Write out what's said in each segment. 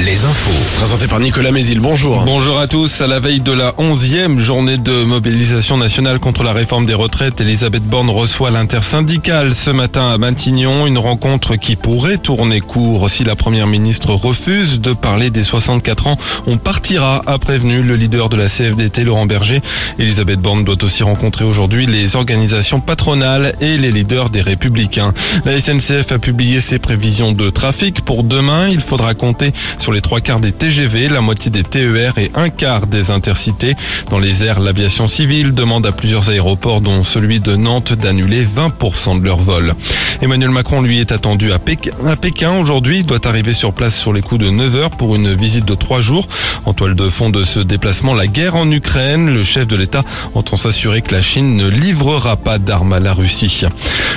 Les infos. Présenté par Nicolas Mézil, bonjour. Bonjour à tous. À la veille de la 11e journée de mobilisation nationale contre la réforme des retraites, Elisabeth Borne reçoit l'intersyndicale ce matin à Matignon. Une rencontre qui pourrait tourner court si la première ministre refuse de parler des 64 ans. On partira, a prévenu le leader de la CFDT, Laurent Berger. Elisabeth Borne doit aussi rencontrer aujourd'hui les organisations patronales et les leaders des Républicains. La SNCF a publié ses prévisions de trafic pour demain. Il faudra compter sur les trois quarts des TGV, la moitié des TER et un quart des intercités. Dans les airs, l'aviation civile demande à plusieurs aéroports, dont celui de Nantes, d'annuler 20% de leurs vols. Emmanuel Macron, lui, est attendu à Pékin, aujourd'hui. Il doit arriver sur place sur les coups de 9 heures pour une visite de trois jours. En toile de fond de ce déplacement, la guerre en Ukraine. Le chef de l'État entend s'assurer que la Chine ne livrera pas d'armes à la Russie.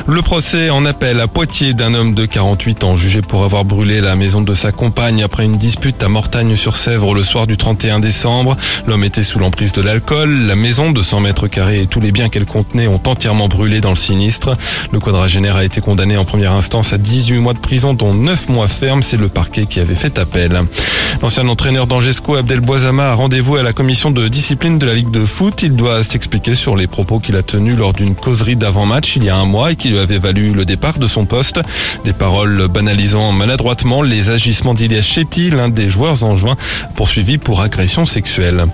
Le procès en appel à Poitiers d'un homme de 48 ans jugé pour avoir brûlé la maison de sa compagne après une dispute à Mortagne-sur-Sèvre le soir du 31 décembre. L'homme était sous l'emprise de l'alcool. La maison de 100 mètres carrés et tous les biens qu'elle contenait ont entièrement brûlé dans le sinistre. Le quadragénaire a été condamné en première instance à 18 mois de prison dont 9 mois ferme. C'est le parquet qui avait fait appel. L'ancien entraîneur d'Angesco, Abdel Boisama, a rendez-vous à la commission de discipline de la Ligue de foot. Il doit s'expliquer sur les propos qu'il a tenus lors d'une causerie d'avant-match il y a un mois et qui lui avait valu le départ de son poste. Des paroles banalisant maladroitement les agissements d'Ilias Chetty, l'un des joueurs en juin, poursuivi pour agression sexuelle.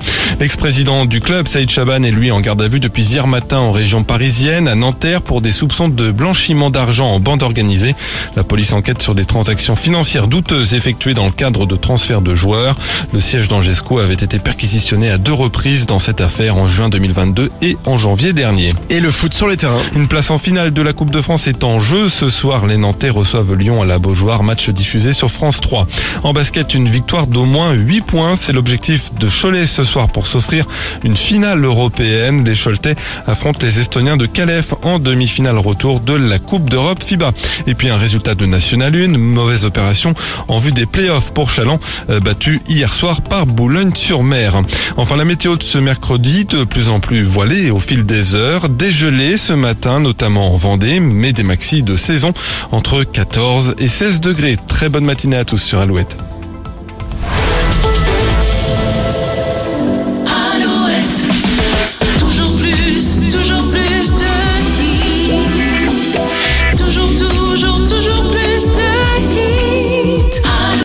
L'ex-président du club, Saïd Chaban, est lui en garde à vue depuis hier matin en région parisienne, à Nanterre, pour des soupçons de blanchiment d'argent en bande organisée. La police enquête sur des transactions financières douteuses effectuées dans le cadre de transferts de joueurs. Le siège d'Angesco avait été perquisitionné à deux reprises dans cette affaire en juin 2022 et en janvier dernier. Et le foot sur les terrains. Une place en finale de la Coupe de France est en jeu. Ce soir, les Nantais reçoivent Lyon à la Beaujoire, match diffusé sur France 3. En basket, une victoire d'au moins 8 points. C'est l'objectif de Cholet ce soir pour s'offrir une finale européenne. Les Choletais affrontent les Estoniens de Calef en demi-finale retour de la Coupe d'Europe FIBA. Et puis un résultat de National 1, mauvaise opération en vue des playoffs pour Chaland, euh, battu hier soir par Boulogne-sur-Mer. Enfin, la météo de ce mercredi, de plus en plus voilée au fil des heures, dégelé ce matin, notamment en Vendée, mais des maxis de saison entre 14 et 16 degrés. Très bonne matinée à tous sur Alouette.